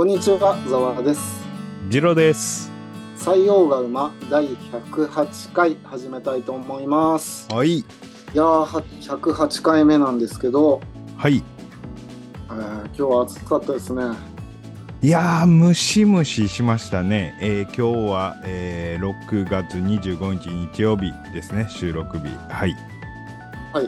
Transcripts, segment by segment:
こんにちは、ざわです。ジロです。採用が馬第108回始めたいと思います。はい。いやー、は108回目なんですけど、はい。えー今日は暑かったですね。いやー、ムシムシしましたね。えー今日は、えー6月25日日曜日ですね、収録日。はい。はい。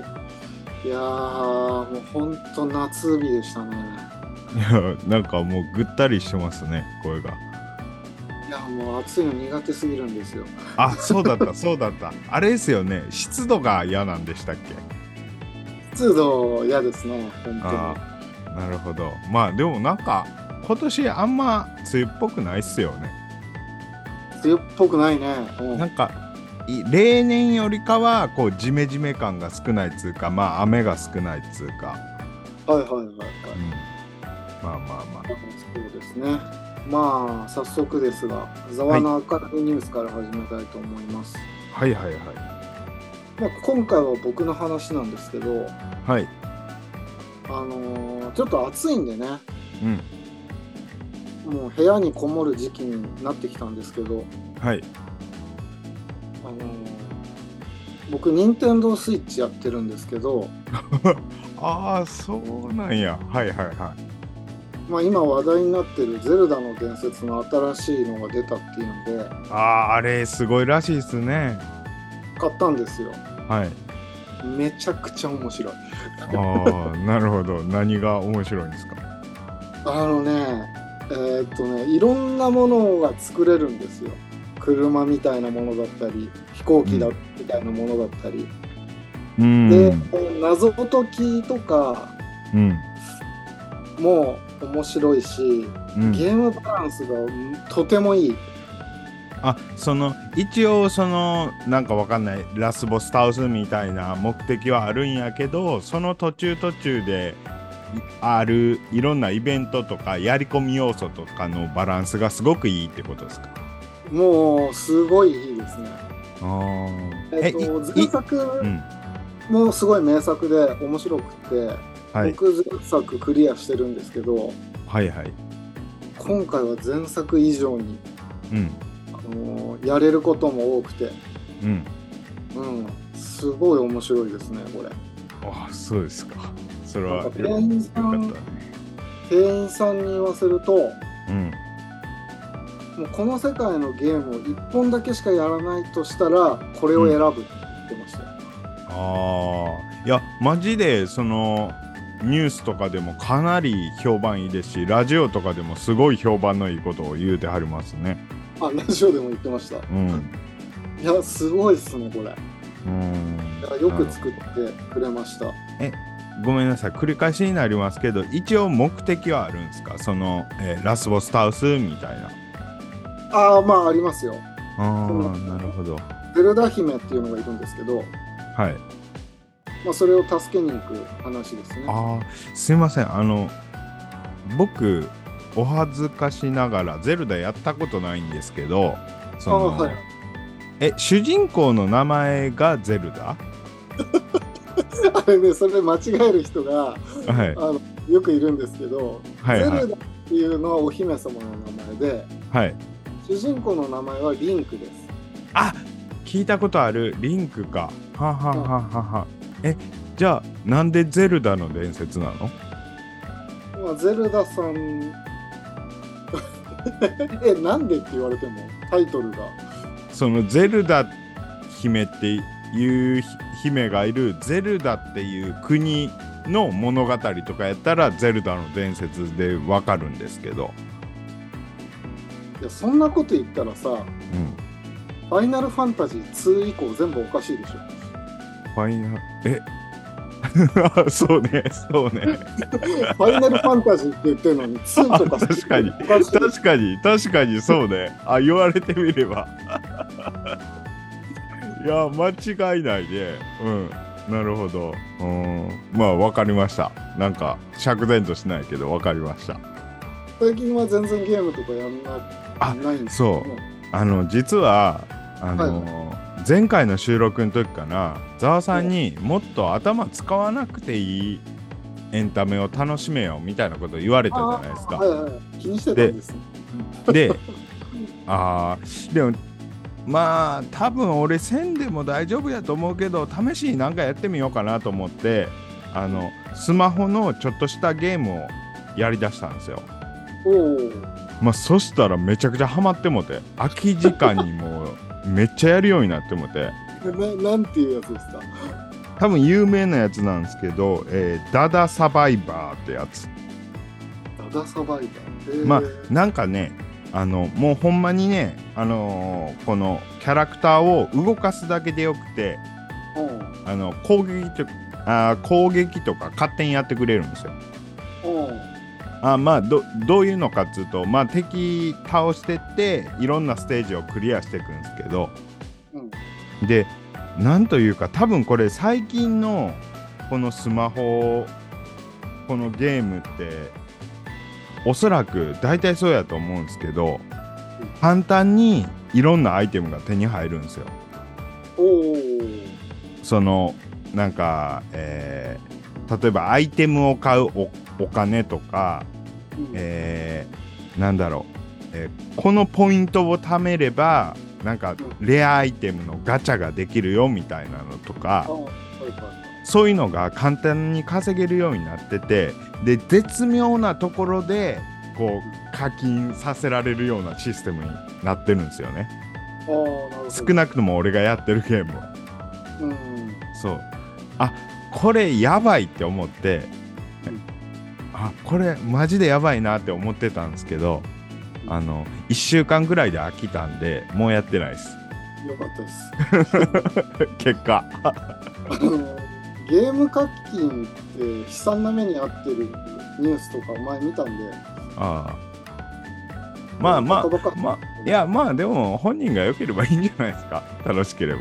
いやー、もうほんと夏日でしたね。いや、なんかもうぐったりしてますね、声が。いや、もう暑いの苦手すぎるんですよ。あ、そうだった、そうだった。あれですよね、湿度が嫌なんでしたっけ？湿度嫌ですね、本ああ、なるほど。まあでもなんか、今年あんま梅雨っぽくないっすよね。当に。梅雨っぽくないね。うんなんかい例年よりかはこうジメジメ感が少ないっつうかまあ雨が少ないっつうか、はいはいはいはい。うん、まあまあまそうですね。まあ、早速ですが、ざわの明るいニュースから始めたいと思います。あはいはいはい。まあ、今回は僕の話なんですけど、はい。あのーちょっと暑いんでね、うん。もう部屋にこもる時期になってきたんですけど、はい。あのー僕、任天堂スイッチやってるんですけど、ああそうなんや。はいはいはまあ、今話題になってる「ゼルダの伝説」の新しいのが出たっていうんで、いあああれすごいらしいっすね買ったんですよ。はいめちゃくちゃ面白い。ああなるほど何が面白いんですか？あのね、えーっとね、いろんなものが作れるんですよ。車みたいなものだったり、飛行機だ、うんみたいなものだったり。うんで、謎解きとかうんも面白いし、うんゲームバランスがとてもいい。あその一応そのなんかわかんないラスボス倒すみたいな目的はあるんやけどその途中途中でいあるいろんなイベントとかやり込み要素とかのバランスがすごくいいってことですか？もう、すごいいいですね。あえっと、い前作うんもすごい名作で面白くて、はい。僕前作クリアしてるんですけど、はいはい。今回は前作以上に、うん。あのやれることも多くて、うん。うん、すごい面白いですね、これ。あそうですか。それは店員さんかったね。店員さんに言わせると、うん。もうこの世界のゲームを1本だけしかやらないとしたら、これを選ぶって言ってましたよ。ああいやマジでそのニュースとかでもかなり評判いいですしラジオとかでもすごい評判のいいことを言うてはりますねあ、ラジオでも言ってました。うんいや、すごいっすね、これ。うんよく作ってくれました。ごめんなさい繰り返しになりますけど一応目的はあるんですか？その、えーラスボス倒すみたいなああ、まあ、ありますよ。ああなるほどゼルダ姫っていうのがいるんですけど、はいまあ、それを助けに行く話ですね。あーすいません。あの僕お恥ずかしながらゼルダやったことないんですけどその、あはい。え主人公の名前がゼルダ？あれね、それ間違える人がはい。あのよくいるんですけど、はいはい。ゼルダっていうのはお姫様の名前で、はい。主人公の名前はリンクです。あ聞いたことある。リンクか。はははははえじゃあなんでゼルダの伝説なの？まあ、ゼルダさん え、なんでって言われてもタイトルが。そのゼルダ姫っていうひ姫がいるゼルダっていう国の物語とかやったらゼルダの伝説でわかるんですけど、いやそんなこと言ったらさ、うん、ファイナルファンタジー2以降全部おかしいでしょ。ファイナえ？あ そうねそうね。ファイナルファンタジーって言ってるのに 2とか確かに。確かに確かにそうね。あ言われてみれば。いや間違いないね。うんなるほど。うんまあわかりました。なんか釈然としないけどわかりました。最近は全然ゲームとかやんなあないんですそう。あの実はあの、前回の収録の時かなざわさんにもっと頭使わなくていいエンタメを楽しめよみたいなこと言われたじゃないですか。はいはい、気にしてたんですね。で、あーでも、まあ、多分俺、せんでも大丈夫やと思うけど、試しになんかやってみようかなと思って、あの、スマホのちょっとしたゲームをやりだしたんですよ。まあ、そしたらめちゃくちゃハマってもて、空き時間にもうめっちゃやるようになってもて、ななんていうやつですか？多分有名なやつなんですけど、えーダダサバイバーってやつ。ダダサバイバー？えーまあなんかねあのもうほんまにね、あのーこのキャラクターを動かすだけでよくてうんあの攻撃とあー攻撃とか勝手にやってくれるんですよ。うんあまあどどういうのかっつうと、まあ、敵倒してっていろんなステージをクリアしていくんですけど。うん。でなんというか多分これ最近のこのスマホこのゲームっておそらく大体そうやと思うんですけど簡単にいろんなアイテムが手に入るんですよ。そのなんか、えー例えばアイテムを買うおお金とか、うんえーなんだろう、えーこのポイントを貯めればなんかレアアイテムのガチャができるよみたいなのとかそういうのが簡単に稼げるようになっててで絶妙なところでこう課金させられるようなシステムになってるんですよね。少なくとも俺がやってるゲームは。うん。そう。あこれやばいって思ってうんあこれマジでやばいなって思ってたんですけどあの1週間ぐらいで飽きたんでもうやってないですよかったです。結果あのゲーム課金って悲惨な目に遭ってるニュースとか前見たんで。ああまあまあまあいやまあでも本人が良ければいいんじゃないですか 楽しければ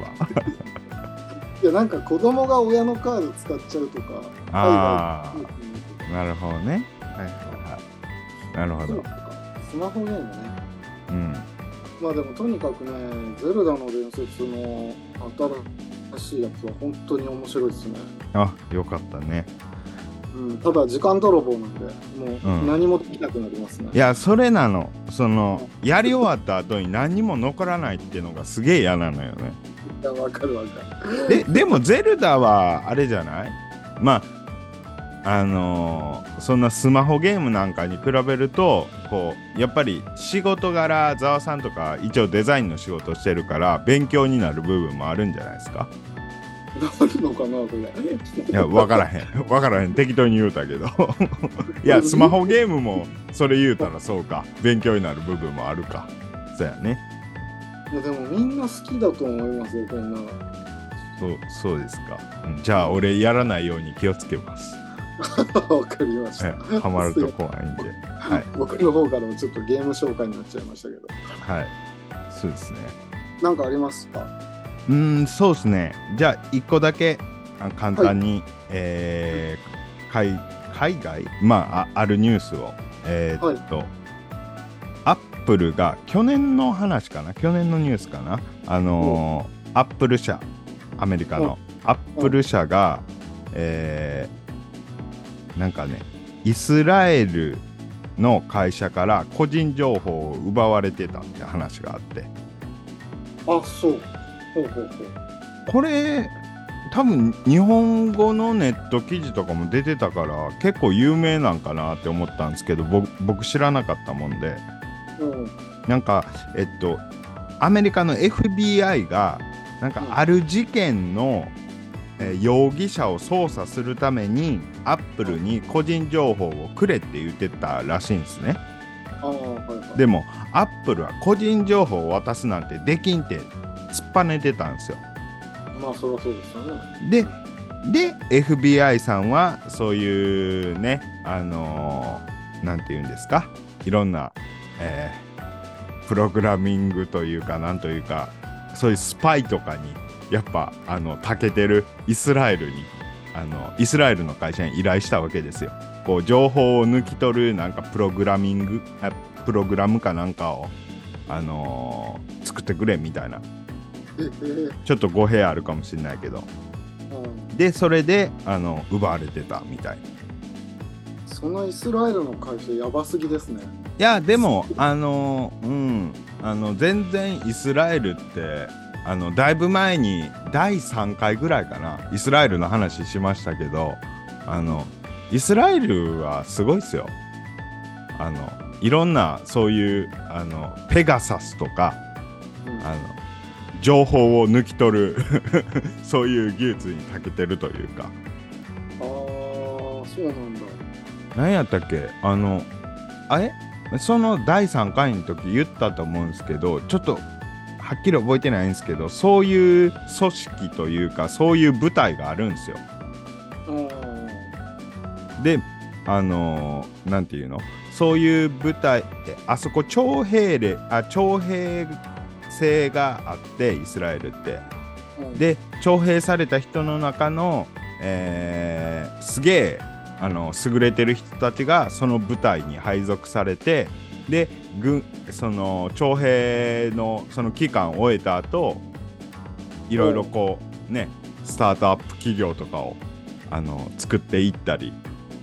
いやなんか子供が親のカード使っちゃうとか。あ海外あなるほどね。はい。はいはいなるほど。スマホゲームね。うん。まあでもとにかくね、ゼルダの伝説の新しいやつは本当に面白いですね。あよかったね。うん、ただ時間泥棒なんで、もうん。う何もできなくなりますね。いやそれなの。そのやり終わった後に何にも残らないっていうのがすげえ嫌なのよね。いやわかるわかる。ででもゼルダはあれじゃない？まああのーそんなスマホゲームなんかに比べるとこうやっぱり仕事柄ざわさんとか一応デザインの仕事してるから勉強になる部分もあるんじゃないですか？なるのかな、これ。いや分からへん。分からへん。適当に言うたけど。いやスマホゲームもそれ言うたらそうか。勉強になる部分もあるか。そうやね。いやでもみんな好きだと思いますよ、こんなの。そうそうですか、うん。じゃあ俺やらないように気をつけます わかりました。えハマると怖いんで。はい。僕の方からもちょっとゲーム紹介になっちゃいましたけど。はい。そうですね。なんかありますか？うーんそうですね。じゃあ1個だけあ簡単に、えー海海外？まあああるニュースを。えーっと、アップルが去年の話かな？去年のニュースかな？あのーアップル社。アメリカの。アップル社が、えーなんかねイスラエルの会社から個人情報を奪われてたって話があってあ、そう。ほうほうほう。これ多分日本語のネット記事とかも出てたから結構有名なんかなって思ったんですけど僕僕知らなかったもんでうん。なんかえっとアメリカの FBI がなんかある事件の、えー容疑者を捜査するためにアップルに個人情報をくれって言ってたらしいんですねはいはい。でもアップルは個人情報を渡すなんてできんって突っぱねてたんですよまあ、そりゃそうですよね。でで FBI さんはそういうねあのーなんて言うんですか？いろんな、えープログラミングというかなんというかそういうスパイとかにやっぱあの長けてるイスラエルにあのイスラエルの会社に依頼したわけですよ。こう情報を抜き取るなんかプログラミングあプログラムかなんかを、あのー作ってくれみたいな。ええちょっと語弊あるかもしれないけど。うん。でそれであの奪われてたみたい。そのイスラエルの会社やばすぎですね。いやでもあのうん。あの全然イスラエルってあのだいぶ前に第3回ぐらいかなイスラエルの話しましたけどあのイスラエルはすごいっすよ。あのいろんなそういうあのペガサスとかうん。あの情報を抜き取る そういう技術に長けてるというか。ああ、そうなんだ。何やったっけ？あのあれ？その第3回の時言ったと思うんですけどちょっとはっきり覚えてないんですけどそういう組織というかそういう部隊があるんですよ。うん。であのーなんていうの？そういう部隊えあそこ徴兵令あ徴兵制があってイスラエルって。うん、で徴兵された人の中の、えーすげえあの優れてる人たちがその部隊に配属されてで軍その徴兵のその期間を終えた後いろいろこうねスタートアップ企業とかをあの作っていったり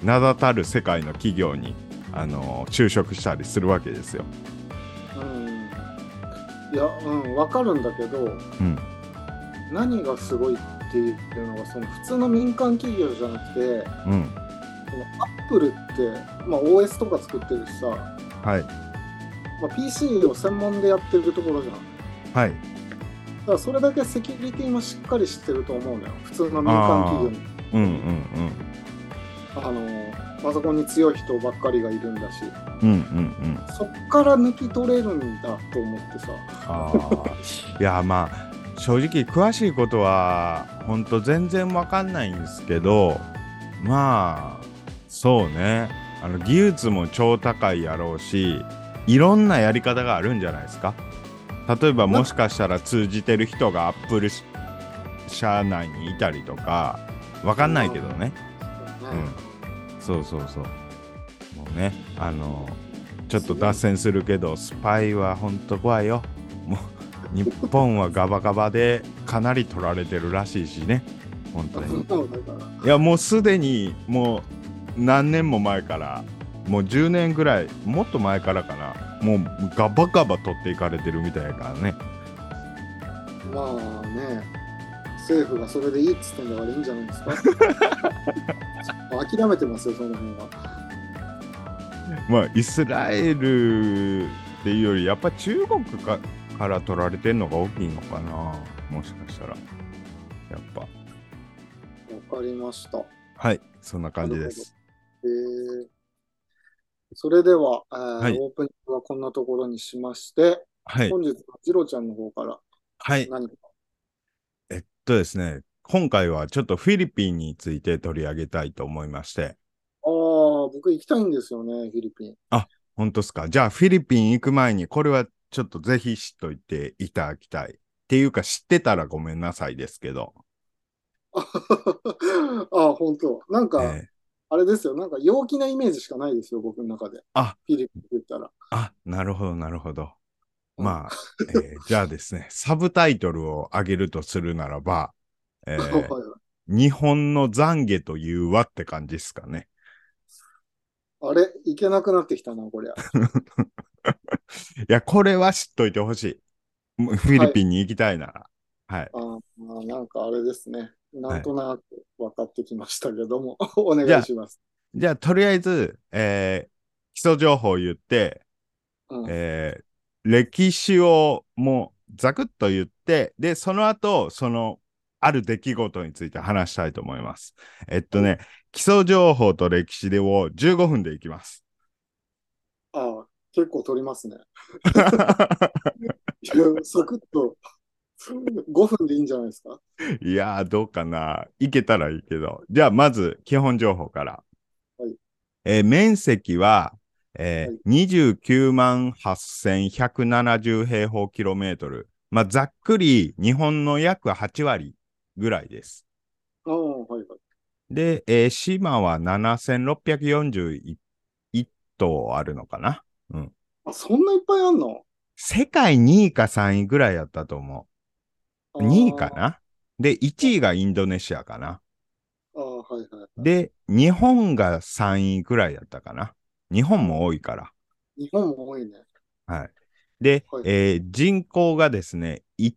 名だたる世界の企業にあの就職したりするわけですよ。うん。いや、うん、わかるんだけど、うん何がすごいっていうのが、その普通の民間企業じゃなくて、うんそのアップルって、まあ、OS とか作ってるしさ、はいまあ、PC を専門でやってるところじゃん。だはいからそれだけセキュリティもしっかりしてると思うのよ。普通の民間企業に。うんうんあのパソコンに強い人ばっかりがいるんだし、うんうんうんうんそっから抜き取れるんだと思ってさ。あーいやまあ正直詳しいことは本当全然わかんないんですけどまあそうねあの技術も超高いやろうしいろんなやり方があるんじゃないですか？例えばもしかしたら通じてる人がアップル社内にいたりとかわかんないけどね。うん。そうそうそう。もうねあのちょっと脱線するけどスパイはほんと怖いよ。もう日本はガバガバでかなり取られてるらしいしね。本当に。いやもうすでにもう何年も前からもう10年ぐらいもっと前からかな。もうガバガバ取っていかれてるみたいやからね。まあね、政府がそれでいいっつってんだからいいんじゃないですか。諦めてますよ、その辺は。まあイスラエルっていうよりやっぱ中国かから取られてんのが大きいのかな。もしかしたら。やっぱ。わかりました。はい。そんな感じです。えーそれでは、えーはい。オープニングはこんなところにしまして、はい。本日はジロちゃんの方からはい。何か。えっとですね今回はちょっとフィリピンについて取り上げたいと思いまして。ああ、僕行きたいんですよね、フィリピン。本当ですか？じゃあフィリピン行く前にこれはちょっとぜひ知っといていただきたいっていうか知ってたらごめんなさいですけど、あ あ、本当。なんか、えーあれですよ、なんか陽気なイメージしかないですよ、僕の中で。あフィリピンって言ったら。あなるほどなるほどうんまあ、えーじゃあですね サブタイトルを上げるとするならば、えー はいはい日本の懺悔というわって感じですかね。あれ、行けなくなってきたな、こりゃ。いや、これは知っといてほしい。フィリピンに行きたいなら。はい。あーまあ、なんかあれですね。なんとなく分かってきましたけども、お願いします。じゃあ、とりあえず、えー基礎情報を言って、うんえー歴史をもうざくっと言って、で、その後、その、ある出来事について話したいと思います。えっとね、基礎情報と歴史でを15分でいきます。ああ、結構取りますね。サクッと 5分でいいんじゃないですか？いやー、どうかな。いけたらいいけど。じゃあ、まず、基本情報から。はいえー面積は、えーはい29万8170平方キロメートル。まあ、ざっくり、日本の約8割ぐらいです。ああ、はいはい。で、えー島は7641島あるのかな？あ、そんないっぱいあんの？世界2位か3位ぐらいやったと思う。2位かあな？で、1位がインドネシアかな。あ、ああははいはい。で、日本が3位くらいだったかな。日本も多いから。日本も多いね。はい。で、はいえー人口がですね、い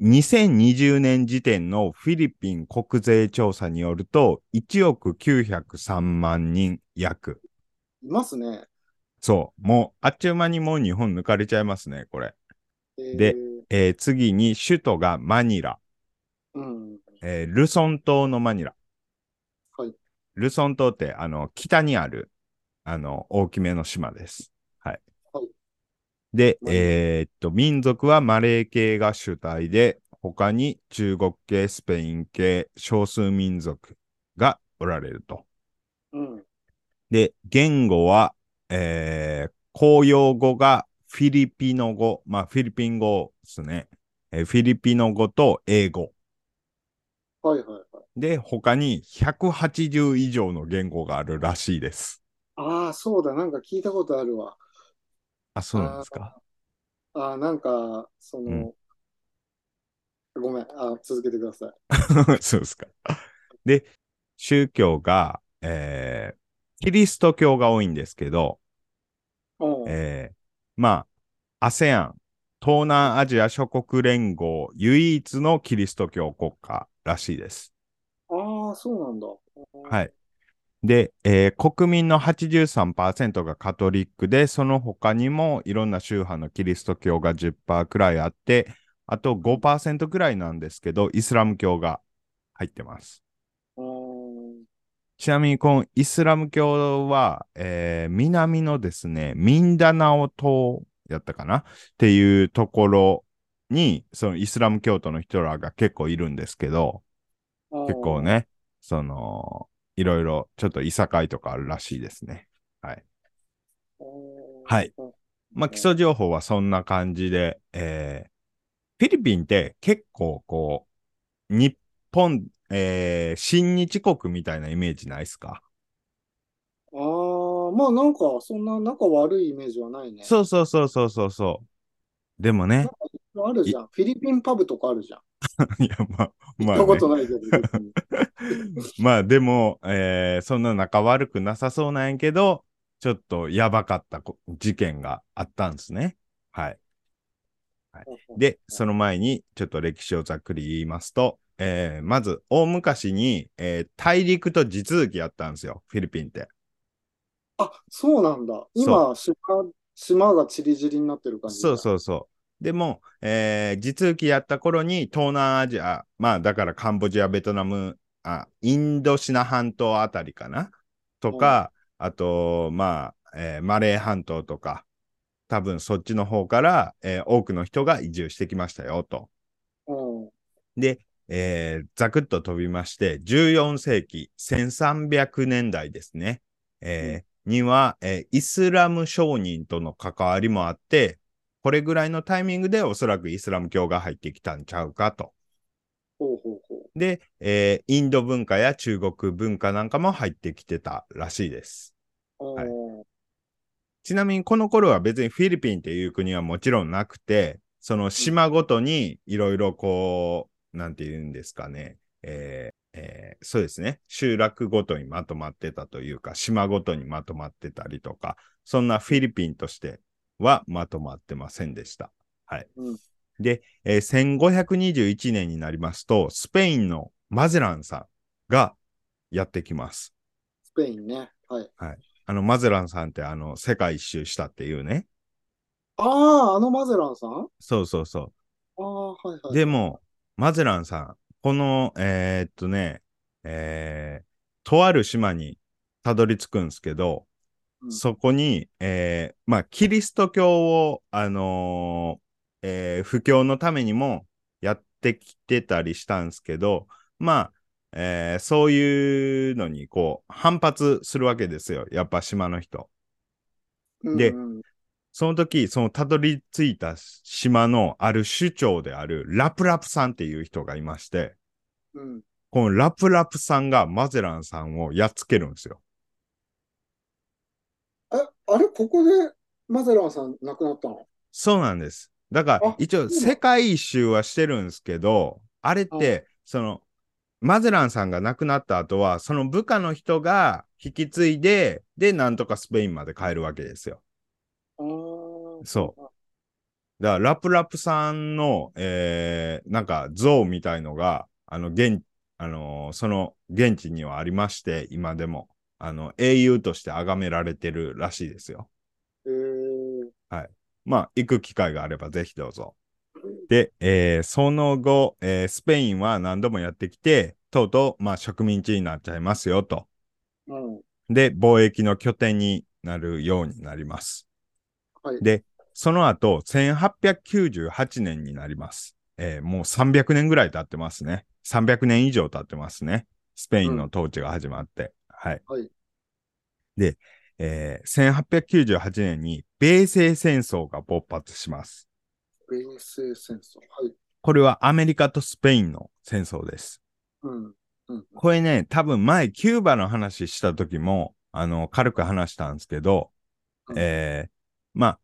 2020年時点のフィリピン国税調査によると、1億903万人約。いますね。そう。もう、あっちゅう間にもう日本抜かれちゃいますね、これ。えーで、えー次に首都がマニラ。うん。えールソン島のマニラ。はい。ルソン島って、あの、北にある、あの、大きめの島です。はい。はいで、えーっと、民族はマレー系が主体で、他に中国系、スペイン系、少数民族がおられると。うん。で、言語は、えー公用語がフィリピノ語、まあ、フィリピン語ですね。えーフィリピノ語と英語。はいはいはい。で、他に180以上の言語があるらしいです。ああ、そうだ。なんか聞いたことあるわ。あ、そうなんですか？ああ、なんか、その、ごめん。あ続けてください。そうですか。で、宗教が、えーキリスト教が多いんですけど、うんえーまあ、ASEAN、東南アジア諸国連合唯一のキリスト教国家らしいです。ああ、そうなんだ。はい。で、えー国民の83%がカトリックで、その他にもいろんな宗派のキリスト教が10%くらいあって、あと5%くらいなんですけど、イスラム教が入ってます。うん。ちなみに、このイスラム教は、えー南のですね、ミンダナオ島やったかな？っていうところに、そのイスラム教徒の人らが結構いるんですけど、結構ね、その、いろいろちょっといさかいとかあるらしいですね。はい。うん。はいうん。まあ、基礎情報はそんな感じで、えーフィリピンって結構こう、日本、えー親日国みたいなイメージないですか？ああ、まあなんか、そんな仲悪いイメージはないね。そうそうそうそうそうそう。でもね、あるじゃん。フィリピンパブとかあるじゃん。いや、まあ、行まあ、ねったこと、ないけど、まあ、でも、えーそんな仲悪くなさそうなんやけど、ちょっとやばかったこ事件があったんですね。はい。で、その前にちょっと歴史をざっくり言いますと、えーまず、大昔に、えー大陸と地続きやったんですよ、フィリピンって。あ、そうなんだ。今、島、島がチリチリになってる感じだ。そうそうそう。でも、えー地続きやった頃に東南アジア、まあだからカンボジア、ベトナム、あインドシナ半島あたりかな？とか、あと、まあ、えーマレー半島とか、多分そっちの方から、えー多くの人が移住してきましたよと。うん。で、えーざくっと飛びまして、14世紀、1300年代ですね。えーには、えーイスラム商人との関わりもあって、これぐらいのタイミングでおそらくイスラム教が入ってきたんちゃうかと。ほうほうほで、えーインド文化や中国文化なんかも入ってきてたらしいです。う。はいうんちなみにこの頃は別にフィリピンっていう国はもちろんなくて、その島ごとにいろいろこう、なんて言うんですかね、えーえーそうですね、集落ごとにまとまってたというか、島ごとにまとまってたりとか、そんなフィリピンとしてはまとまってませんでした。はい。うんで、えー1521年になりますと、スペインのマゼランさんがやってきます。スペインね。はい。あの、マゼランさんってあの、世界一周したっていうね。ああ、あのマゼランさん？そうそうそああ、はいはう。い。でも、マゼランさん、この、えーっとね、えーとある島にたどり着くんですけど、うんそこに、えーまあ、キリスト教を、あのーえー布教のためにもやってきてたりしたんですけど、まあ、えーそういうのに、こう、反発するわけですよ。やっぱ島の人。でうんうんその時、そのたどり着いた島のある首長であるラプラプさんっていう人がいまして、うん。このラプラプさんがマゼランさんをやっつけるんですよ。え、あれ、ここでマゼランさん亡くなったの？そうなんです。だからあ、一応世界一周はしてるんですけど、あれっうて、その、マゼランさんが亡くなった後は、その部下の人が引き継いで、で、なんとかスペインまで帰るわけですよ。そう。だから、ラプラプさんの、えー、なんか像みたいのが、あの、現、あのーその現地にはありまして、今でも、あの、英雄として崇められてるらしいですよ。えー、まあ、行く機会があればぜひどうぞ。で、えーその後、えースペインは何度もやってきて、とうとう、まあ、植民地になっちゃいますよと。うん。で、貿易の拠点になるようになります。はい。で、その後、1898年になります。えーもう300年ぐらい経ってますね。300年以上経ってますね。スペインの統治が始まって。はい。はい。で、えー1898年に米西戦争が勃発します。米西戦争。はい。これはアメリカとスペインの戦争です。うん。うん。これね、多分前キューバの話した時も、あの、軽く話したんですけど、うんえーまあ、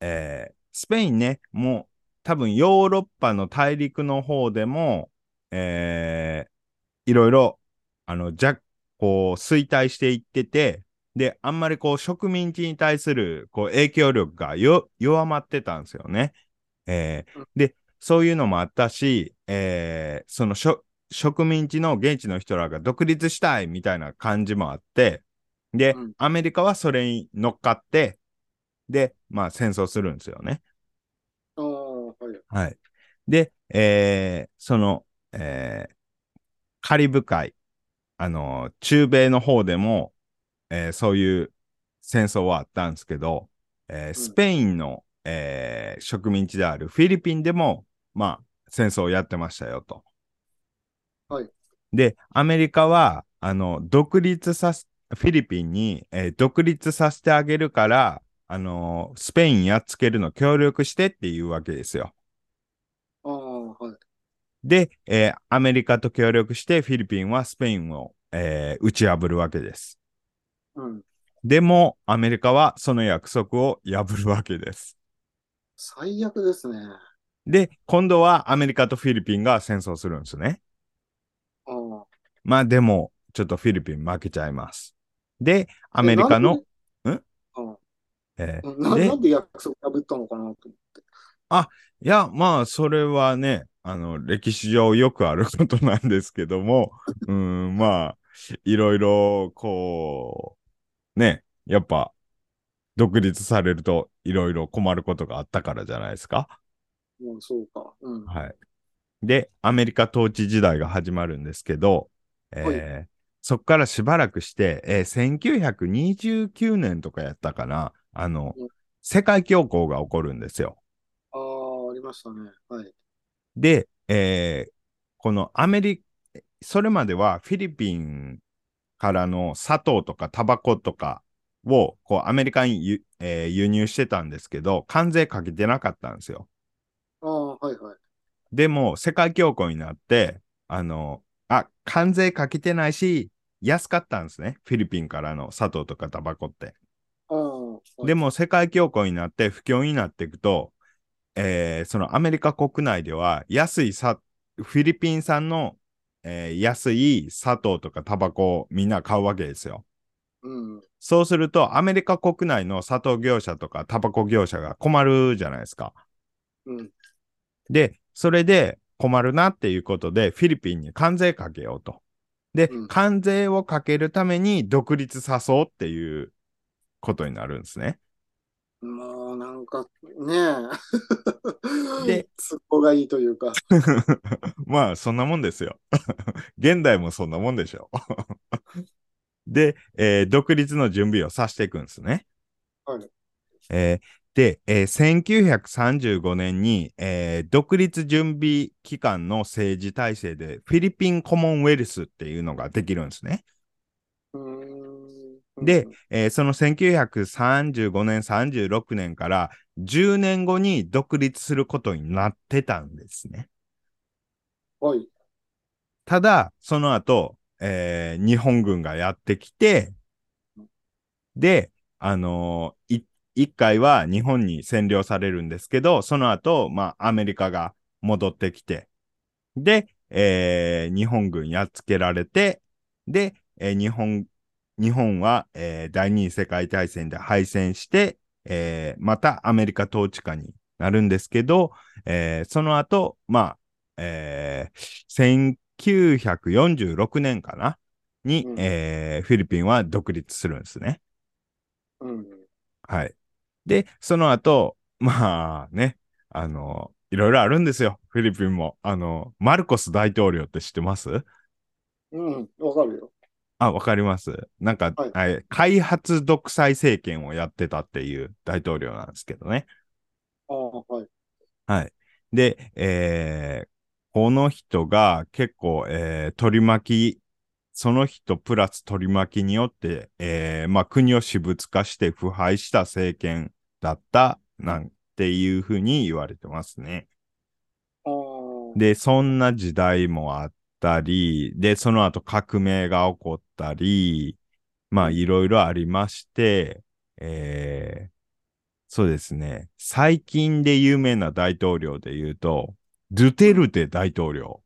えースペインね、もう多分ヨーロッパの大陸の方でも、えーいろいろ、あの、じゃ、こう、衰退していってて、で、あんまりこう、植民地に対する、こう、影響力がよ、弱まってたんですよね。えーうんで、そういうのもあったし、えーその植民地の現地の人らが独立したいみたいな感じもあって、で、うんアメリカはそれに乗っかって、で、まあ戦争するんですよね。ああ、はい。はい。で、えーその、えーカリブ海、あの、中米の方でも、えーそういう戦争はあったんですけど、えースペインの、えー植民地であるフィリピンでも、まあ、戦争をやってましたよと。はい。で、アメリカは、あの、独立さす、フィリピンに、えー独立させてあげるから、あのスペインやっつけるの協力してっていうわけですよ。ああ、はい。で、えーアメリカと協力してフィリピンはスペインを、えー打ち破るわけです。うん。でも、アメリカはその約束を破るわけです。最悪ですね。で、今度はアメリカとフィリピンが戦争するんですね。ああ。まあでも、ちょっとフィリピン負けちゃいます。で、アメリカの、えーあなでなんで約束破ったのかなと思って。いや、まあ、それはね、あの、歴史上よくあることなんですけども、うん、まあ、いろいろ、こう、ね、やっぱ、独立されるといろいろ困ることがあったからじゃないですか。もうそうか。うん。はい。で、アメリカ統治時代が始まるんですけど、えーそこからしばらくして、えー1929年とかやったかな、あのうん、世界恐慌が起こるんですよ。ああ、ありましたね。はい。で、えーこのアメリそれまではフィリピンからの砂糖とかタバコとかをこうアメリカに輸,、えー輸入してたんですけど、関税かけてなかったんですよ。ああ、はいはい。でも、世界恐慌になって、あの、あ、関税かけてないし、安かったんですね。フィリピンからの砂糖とかタバコって。でも世界恐慌になって不況になっていくと、えーそのアメリカ国内では安いさフィリピン産の、えー安い砂糖とかタバコをみんな買うわけですよ。うん。そうするとアメリカ国内の砂糖業者とかタバコ業者が困るじゃないですか。うん。で、それで困るなっていうことでフィリピンに関税かけようと。で、うん関税をかけるために独立さそうっていうことになるんですね。もうなんかねえ。で、都合がいいというか。まあ、そんなもんですよ。現代もそんなもんでしょ。で、えー独立の準備をさしていくんですね。はい。えーで、えー1935年に、えー独立準備機関の政治体制でフィリピンコモンウェルスっていうのができるんですね。うーん。で、えーその1935年、36年から10年後に独立することになってたんですね。はい。ただ、その後、えー日本軍がやってきて、で、あのーい一回は日本に占領されるんですけど、その後、まあ、アメリカが戻ってきて、で、えー日本軍やっつけられて、で、えー日本、日本は、えー第二次世界大戦で敗戦して、えーまたアメリカ統治下になるんですけど、えーその後、まあ、えー1946年かな？に、うんえーフィリピンは独立するんですね。うん。はい。で、その後、まあね、あの、いろいろあるんですよ。フィリピンも。あの、マルコス大統領って知ってます？うん。わかるよ。あ、わかります。なんか、はいはい開発独裁政権をやってたっていう大統領なんですけどね。ああ、はい。はい。で、えーこの人が結構、えー取り巻き、その人プラス取り巻きによって、えーまあ、国を私物化して腐敗した政権だった、なんていうふうに言われてますね。で、そんな時代もあったり、で、その後革命が起こったり、まあ、いろいろありまして、えーそうですね。最近で有名な大統領で言うと、ドゥテルテ大統領。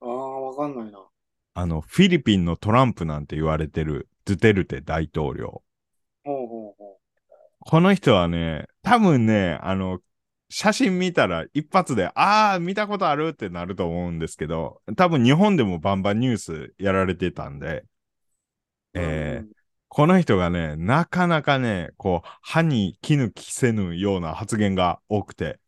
ああ、わかんないな。あの、フィリピンのトランプなんて言われてるドゥテルテ大統領。ほうほうほこの人はね、多分ね、あの、写真見たら一発で、ああ、見たことあるってなると思うんですけど、多分日本でもバンバンニュースやられてたんで、う。えーうんこの人がね、なかなかね、こう、歯に絹着せぬような発言が多くて、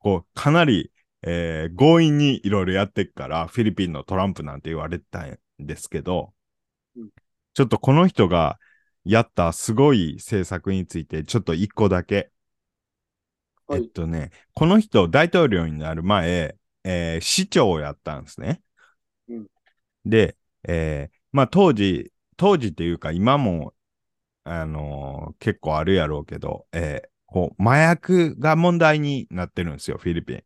こう、かなり、えー強引にいろいろやっていくから、フィリピンのトランプなんて言われてたんですけど、うんちょっとこの人がやったすごい政策について、ちょっと一個だけ。はいえっとね、この人大統領になる前、えー市長をやったんですね。うんで、えーまあ当時、当時っていうか今も、あのー結構あるやろうけど、えーこう、麻薬が問題になってるんですよ、フィリピン。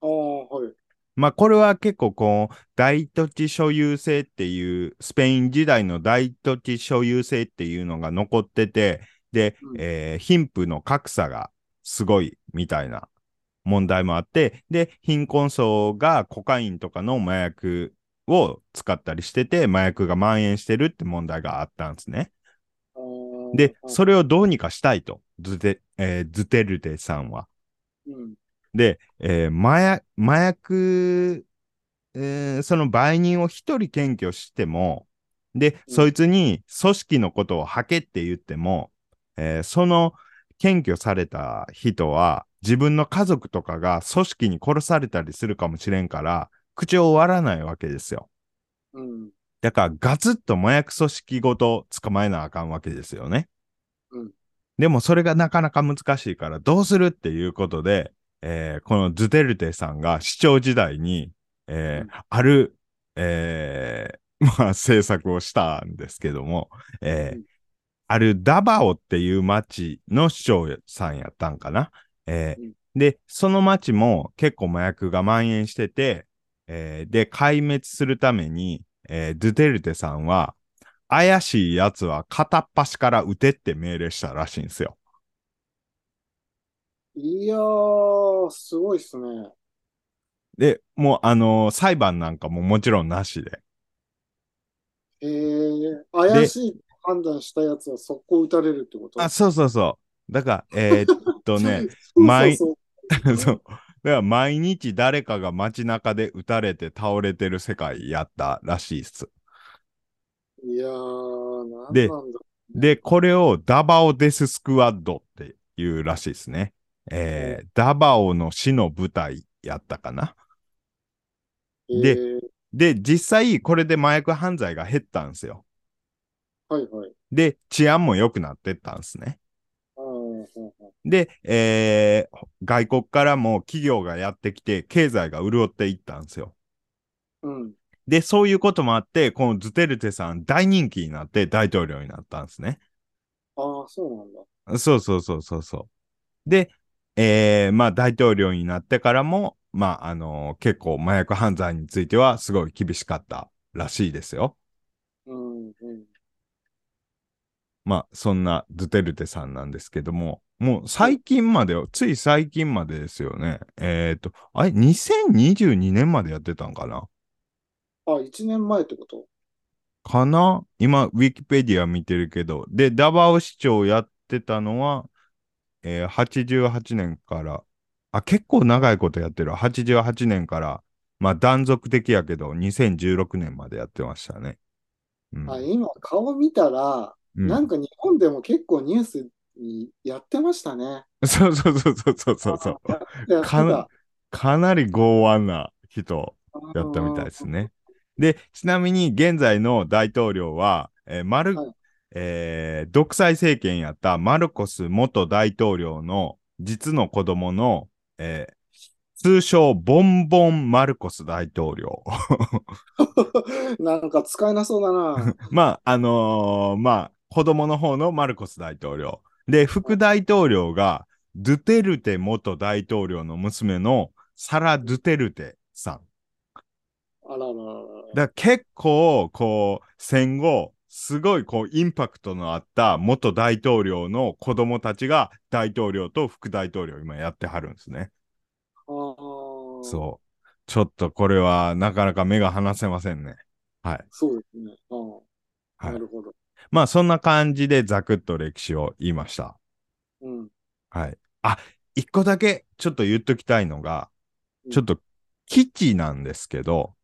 ああ、はい。まあこれは結構こう、大土地所有制っていう、スペイン時代の大土地所有制っていうのが残ってて、で、うんえー貧富の格差がすごいみたいな問題もあって、で、貧困層がコカインとかの麻薬を使ったりしてて、麻薬が蔓延してるって問題があったんですね。で、うんそれをどうにかしたいと、ズテ,、えーズテルテさんは。うん。で、えー麻薬、えーその売人を一人検挙しても、で、うんそいつに組織のことを吐けって言っても、えーその検挙された人は、自分の家族とかが組織に殺されたりするかもしれんから、口を割らないわけですよ。うん。だから、ガツッと麻薬組織ごと捕まえなあかんわけですよね。うんでも、それがなかなか難しいから、どうするっていうことで、えーこのズテルテさんが市長時代に、えーうんある、えー まあ、政策をしたんですけども、えーうんあるダバオっていう町の市長さんやったんかな。えーうんで、その町も結構麻薬が蔓延してて、えーで、壊滅するために、えードゥテルテさんは、怪しい奴は片っ端から撃てって命令したらしいんですよ。いやー、すごいっすね。で、もう、あのー裁判なんかももちろんなしで。えー、怪しい判断したやつは速攻撃たれるってこと？あ、そうそうそう。だから、えーっとね、毎 そう。だから毎日誰かが街中で撃たれて倒れてる世界やったらしいっす。いやー、なんで。で、これをダバオデススクワッドっていうらしいですね。えーダバオの死の舞台やったかな。でえーで、実際これで麻薬犯罪が減ったんですよ。はいはい。で、治安も良くなってったんですね。で、えー外国からも企業がやってきて、経済が潤っていったんですよ。うん。で、そういうこともあって、このズテルテさん大人気になって大統領になったんですね。ああ、そうなんだ。そうそうそうそうそう。で、えーまあ大統領になってからも、まああの結構麻薬犯罪についてはすごい厳しかったらしいですよ。うん、うん。まあ、そんなドゥテルテさんなんですけども、もう最近までよ、つい最近までですよね。えっ、と、あれ、2022年までやってたんかな？あ、1年前ってこと？かな？今、ウィキペディア見てるけど。で、ダバオ市長やってたのは、えー88年から、あ、結構長いことやってる。88年から、まあ断続的やけど、2016年までやってましたね。うん。あ、今顔見たら、うんなんか日本でも結構ニュースにやってましたね。そうそうそうそうそうそうかなかなり剛腕な人やったみたいですね。で、ちなみに現在の大統領は、えーマルはいえー独裁政権やったマルコス元大統領の実の子供の、えー通称ボンボンマルコス大統領。なんか使えなそうだな。まあ、あのーまあ、子供の方のマルコス大統領。で、副大統領が、ドゥテルテ元大統領の娘のサラ・ドゥテルテさん。あらららら。だ結構、こう、戦後、すごい、こう、インパクトのあった元大統領の子供たちが大統領と副大統領今やってはるんですね。あーそう。ちょっとこれはなかなか目が離せませんね。はい。そうですね。うんはいなるほど。まあ、そんな感じでざくっと歴史を言いました。うん。はい。あ、一個だけちょっと言っときたいのが、ちょっと基地なんですけど、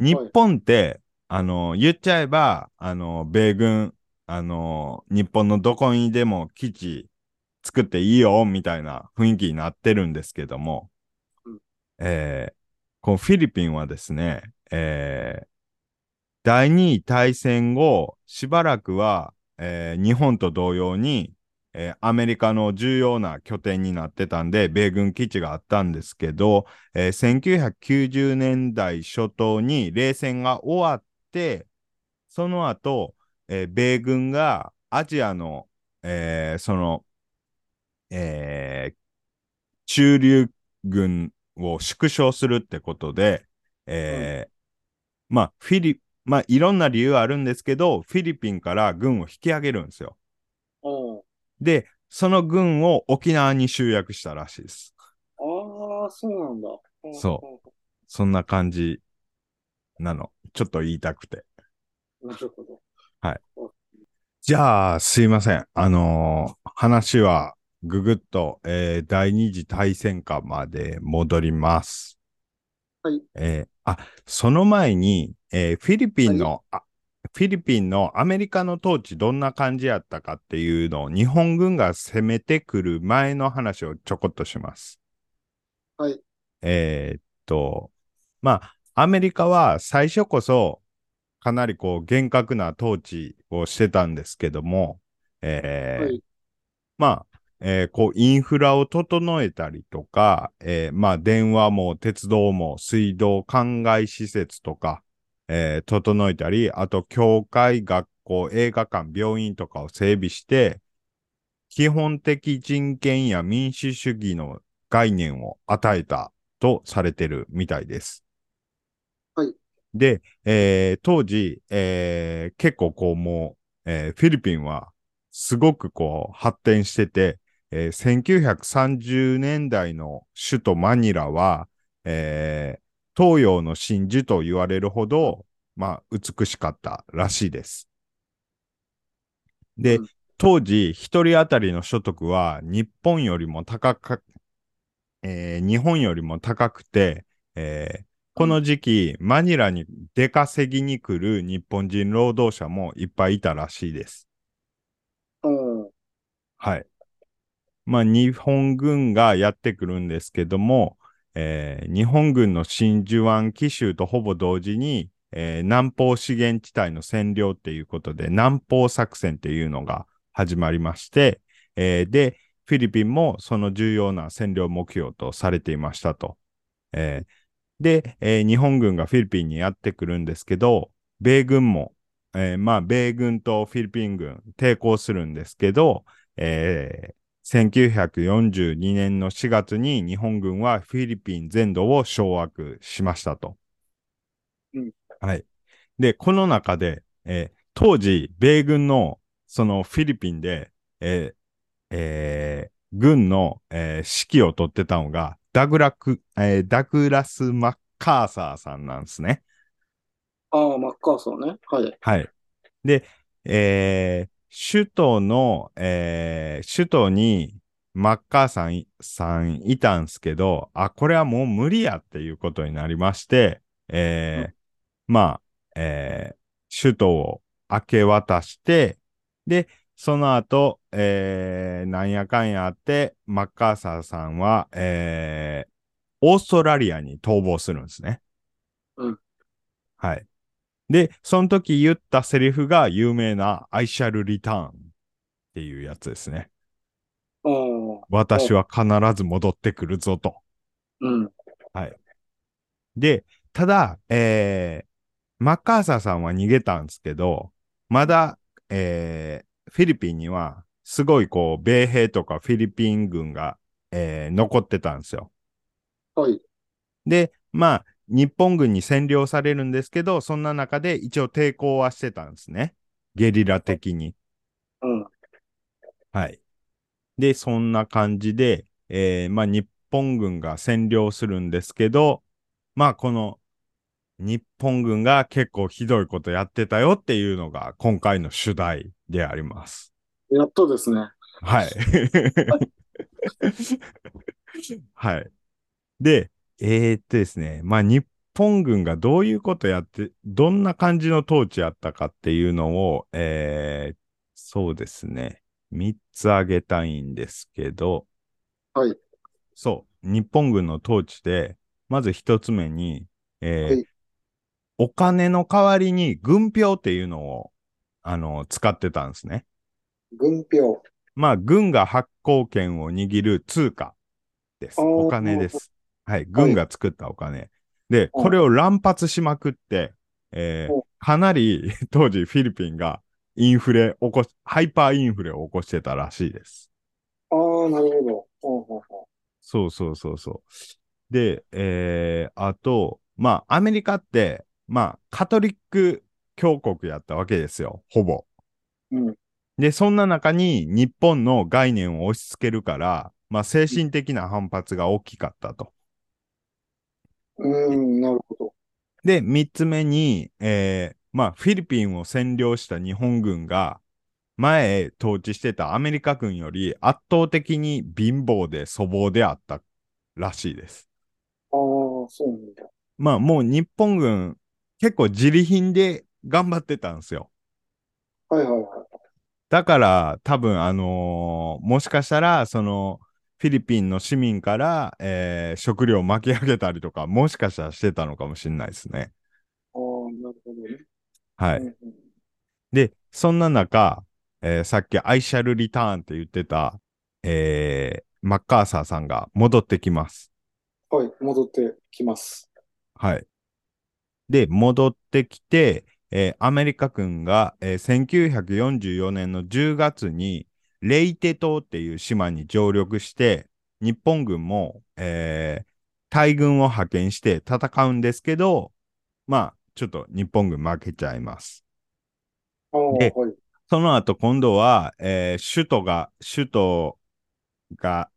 日本って、あの、言っちゃえば、あの、米軍、あの、日本のどこにでも基地作っていいよ、みたいな雰囲気になってるんですけども、うんえーこのフィリピンはですね、えー第二次大戦後、しばらくは、えー日本と同様に、えーアメリカの重要な拠点になってたんで、米軍基地があったんですけど、えー1990年代初頭に冷戦が終わって、その後、えー米軍がアジアの、えーその、えー駐留軍を縮小するってことで、えーまあ、フィリ、まあ、いろんな理由あるんですけど、フィリピンから軍を引き上げるんですよ。うんで、その軍を沖縄に集約したらしいです。ああ、そうなんだ。そそんな感じなの。ちょっと言いたくて。うん。なるほど。じゃあ、すいません。あのー話はぐぐっと、えー第二次大戦下まで戻ります。はい。えーあ、その前に、えーフィリピンの、あフィリピンのアメリカの統治どんな感じやったかっていうのを日本軍が攻めてくる前の話をちょこっとします。はい。えーっと、まあ、アメリカは最初こそかなりこう厳格な統治をしてたんですけども、えーはい。まあ、えーこう、インフラを整えたりとか、えーまあ、電話も鉄道も水道、灌漑施設とか、えー整えたり、あと、教会、学校、映画館、病院とかを整備して、基本的人権や民主主義の概念を与えたとされてるみたいです。はい。で、えー当時、えー結構こうもう、えーフィリピンはすごくこう発展してて、えー1930年代の首都マニラは、えー東洋の真珠と言われるほど、まあ、美しかったらしいです。で、うん当時、一人当たりの所得は日本よりも高か、えー日本よりも高くて、えーこの時期、マニラに出稼ぎに来る日本人労働者もいっぱいいたらしいです。うん。はい。まあ、日本軍がやってくるんですけども、えー日本軍の真珠湾奇襲とほぼ同時に、えー南方資源地帯の占領っていうことで、南方作戦っていうのが始まりまして、えーで、フィリピンもその重要な占領目標とされていましたと。えーで、えー日本軍がフィリピンにやってくるんですけど、米軍も、えーまあ、米軍とフィリピン軍抵抗するんですけど、えー1942年の4月に日本軍はフィリピン全土を掌握しましたと。うんはい。で、この中で、えー当時、米軍のそのフィリピンで、えーえー軍の、えー指揮を取ってたのが、ダグラク、えーダグラス・マッカーサーさんなんですね。ああ、マッカーサーね。はい。はい。で、えー首都の、えー首都にマッカーサーさんいたんすけど、あ、これはもう無理やっていうことになりまして、えーまあ、えー首都を明け渡して、で、その後、えーなんやかんやあって、マッカーサーさんは、えーオーストラリアに逃亡するんですね。うん。はい。で、その時言ったセリフが有名な I shall return っていうやつですね。私は必ず戻ってくるぞと。うん。で、ただ、えーマッカーサーさんは逃げたんですけど、まだ、えーフィリピンには、すごいこう、米兵とかフィリピン軍が、えー残ってたんですよ。はい。で、まあ、日本軍に占領されるんですけど、そんな中で一応抵抗はしてたんですね。ゲリラ的に。うん。はい。で、そんな感じで、えーまあ、日本軍が占領するんですけど、まあ、この、日本軍が結構ひどいことやってたよっていうのが今回の主題であります。やっとですね。はい。はい。で、えーっとですね、まあ日本軍がどういうことやって、どんな感じの統治やったかっていうのを、えーそうですね、3つ挙げたいんですけど、はい。そう、日本軍の統治で、まず一つ目に、えーはいお金の代わりに軍票っていうのを、あの、使ってたんですね。軍票。まあ、軍が発行権を握る通貨です。お金です。はい。軍が作ったお金。で、これを乱発しまくって、えーおかなり 当時フィリピンがインフレ起こし、ハイパーインフレを起こしてたらしいです。ああ、なるほど。ほうほうほそうそうそうそう。で、えー、あと、まあ、アメリカって、まあ、カトリック教国やったわけですよ。ほぼ。う。うん。で、そんな中に日本の概念を押し付けるから、まあ、精神的な反発が大きかったと。うん、なるほど。で、三つ目に、えーまあ、フィリピンを占領した日本軍が、前統治してたアメリカ軍より圧倒的に貧乏で粗暴であったらしいです。ああ、そうなんだ。まあ、もう日本軍、結構自利品で頑張ってたんですよ。はいはいはい。だから、多分、あのーもしかしたら、その、フィリピンの市民から、えー食料を巻き上げたりとか、もしかしたらしてたのかもしれないですね。ああ、なるほどね。はい。うんうんで、そんな中、えーさっき I shall return って言ってた、えーマッカーサーさんが戻ってきます。はい、戻ってきます。はい。で、戻ってきて、えーアメリカ軍が、えー1944年の10月に、レイテ島っていう島に上陸して、日本軍も、えー大軍を派遣して戦うんですけど、まあ、ちょっと日本軍負けちゃいます。ではい。その後今度は、えー首都が、首都が、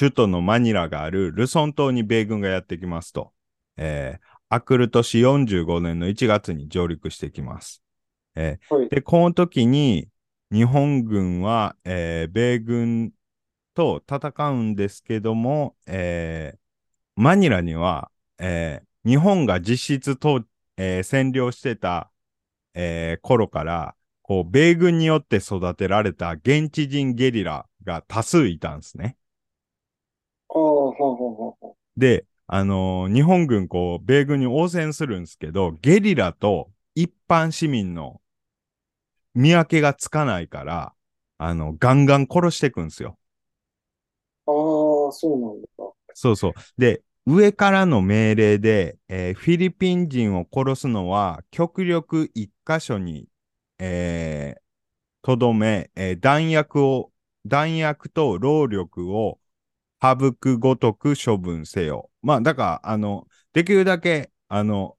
首都のマニラがあるルソン島に米軍がやってきますと。えーアクル年45年の1月に上陸してきます。えーはい。で、この時に日本軍は、えー米軍と戦うんですけども、えーマニラには、えー日本が実質と、えー占領してた、えー頃から、こう、米軍によって育てられた現地人ゲリラが多数いたんですね。ああ、はあはあはあはで、あのー日本軍、こう、米軍に応戦するんですけど、ゲリラと一般市民の見分けがつかないから、あの、ガンガン殺していくんですよ。あ。ああ、そうなんだ。そうそう。で、上からの命令で、えーフィリピン人を殺すのは、極力一箇所に、えーとどめ、えー弾薬を、弾薬と労力を省くごとく処分せよ。まあ、だから、あの、できるだけ、あの、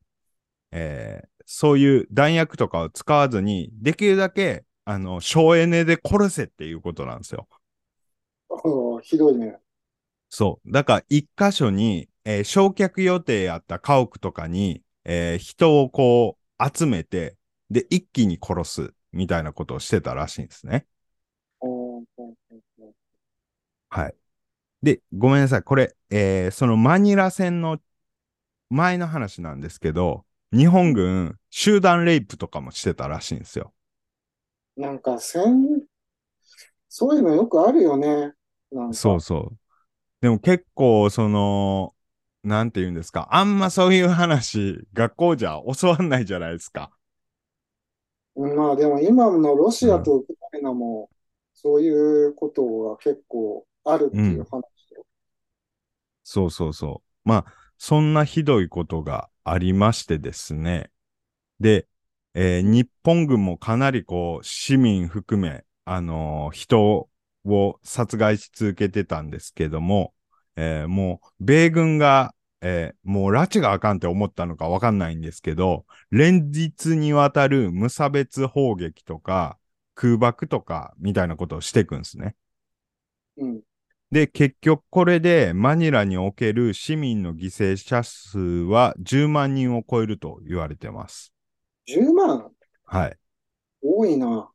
えーそういう弾薬とかを使わずに、できるだけ、あの、省エネで殺せっていうことなんですよ。ああひどいね。そう。だから、一箇所に、えー焼却予定やった家屋とかに、えー人をこう、集めて、で、一気に殺す、みたいなことをしてたらしいんですね。はい。で、ごめんなさい。これ、えーそのマニラ戦の前の話なんですけど、日本軍、集団レイプとかもしてたらしいんですよ。なんか、戦、そういうのよくあるよね。そうそう。でも結構、その、なんて言うんですか。あんまそういう話、学校じゃ教わんないじゃないですか。うんまあでも今のロシアとウクライナもそういうことが結構あるっていう話よ。そうそうそう。まあ、そんなひどいことがありましてですね。で、えー日本軍もかなりこう、市民含め、あのー人を殺害し続けてたんですけども、えーもう、米軍が、えもう拉致があかんって思ったのかわかんないんですけど、連日にわたる無差別砲撃とか、空爆とか、みたいなことをしていくんですね。うん。で、結局これでマニラにおける市民の犠牲者数は10万人を超えると言われてます。10万？はい。多いな。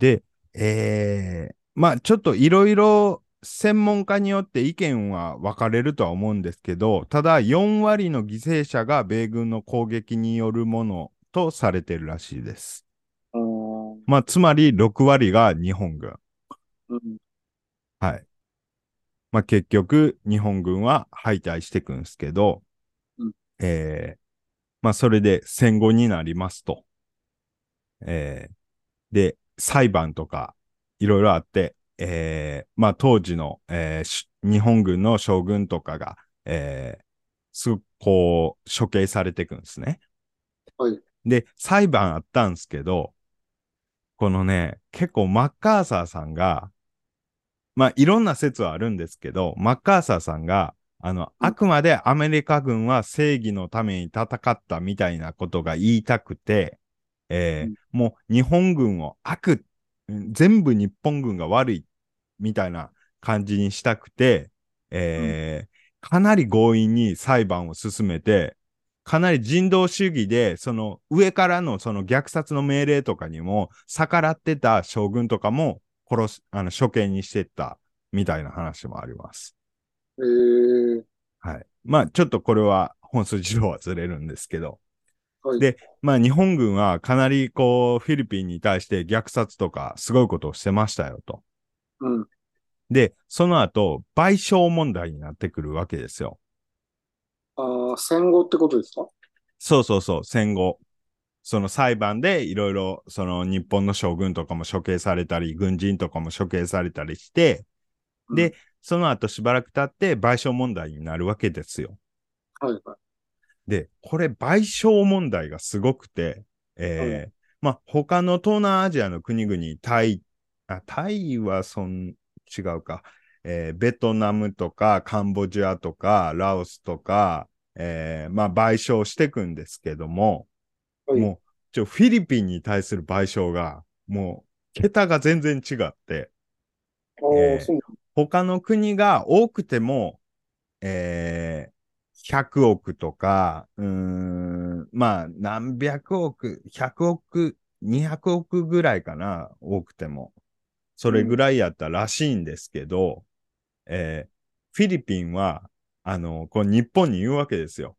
で、えー、まあちょっといろいろ専門家によって意見は分かれるとは思うんですけど、ただ4割の犠牲者が米軍の攻撃によるものとされてるらしいです。うん。まあつまり6割が日本軍。うん。はい。まあ結局、日本軍は敗退していくんですけど、うんえーまあそれで戦後になりますと。えーで、裁判とかいろいろあって、えーまあ当時の、えーし日本軍の将軍とかが、えーすごくこう処刑されていくんですね。はい。で、裁判あったんですけど、このね、結構マッカーサーさんが、まあいろんな説はあるんですけど、マッカーサーさんが、あの、うん。あくまでアメリカ軍は正義のために戦ったみたいなことが言いたくて、えーうん。もう日本軍を悪、うん全部日本軍が悪いみたいな感じにしたくて、えーかなり強引に裁判を進めて、かなり人道主義で、その上からのその虐殺の命令とかにも逆らってた将軍とかも殺す、あの処刑にしてったみたいな話もあります。えー、はい。まあちょっとこれは本筋上はずれるんですけど。はい。でまあ日本軍はかなりこうフィリピンに対して虐殺とかすごいことをしてましたよと。うん。で、その後賠償問題になってくるわけですよ。ああ、戦後ってことですか？そうそうそう、戦後。その裁判でいろいろ、その日本の将軍とかも処刑されたり、軍人とかも処刑されたりして、で、その後しばらく経って賠償問題になるわけですよ。はいはい。で、これ賠償問題がすごくて、えーまあ、他の東南アジアの国々、タイ、あ、タイはそん、違うか、えーベトナムとかカンボジアとかラオスとか、えーまあ、賠償していくんですけども、はいもう、ちょ、フィリピンに対する賠償が、もう、桁が全然違って、えー他の国が多くても、えー100億とか、うーん、まあ、何百億、100億、200億ぐらいかな、多くても。それぐらいやったらしいんですけど、えーフィリピンは、あの、こう日本に言うわけですよ。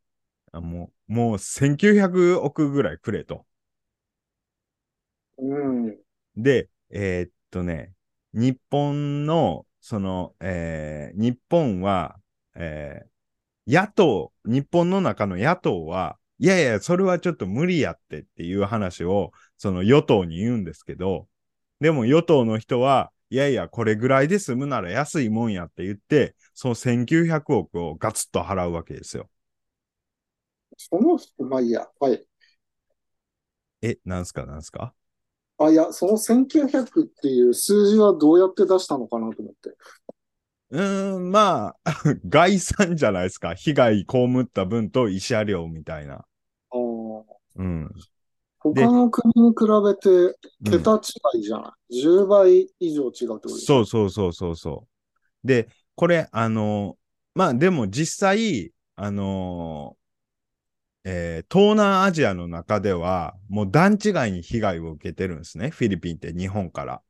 あもう、もう1900億ぐらいくれと。うん。で、えーっとね、日本の、その、えー日本は、えー野党、日本の中の野党は、いやいや、それはちょっと無理やってっていう話を、その与党に言うんですけど、でも与党の人は、いやいや、これぐらいで済むなら安いもんやって言って、その1900億をガツッと払うわけですよ。その、まあいいや。はい。え、なんすか？なんすか？あ、いや、その1900っていう数字はどうやって出したのかなと思って。うーん、まあ、概算じゃないですか。被害被った分と慰謝料みたいな。ああ、うん。他の国に比べて桁違いじゃない、?10 倍以上違うってことそうそうそうそうそう。で、これ、あの、まあでも実際、あのえー東南アジアの中では、もう段違いに被害を受けてるんですね。フィリピンって日本から。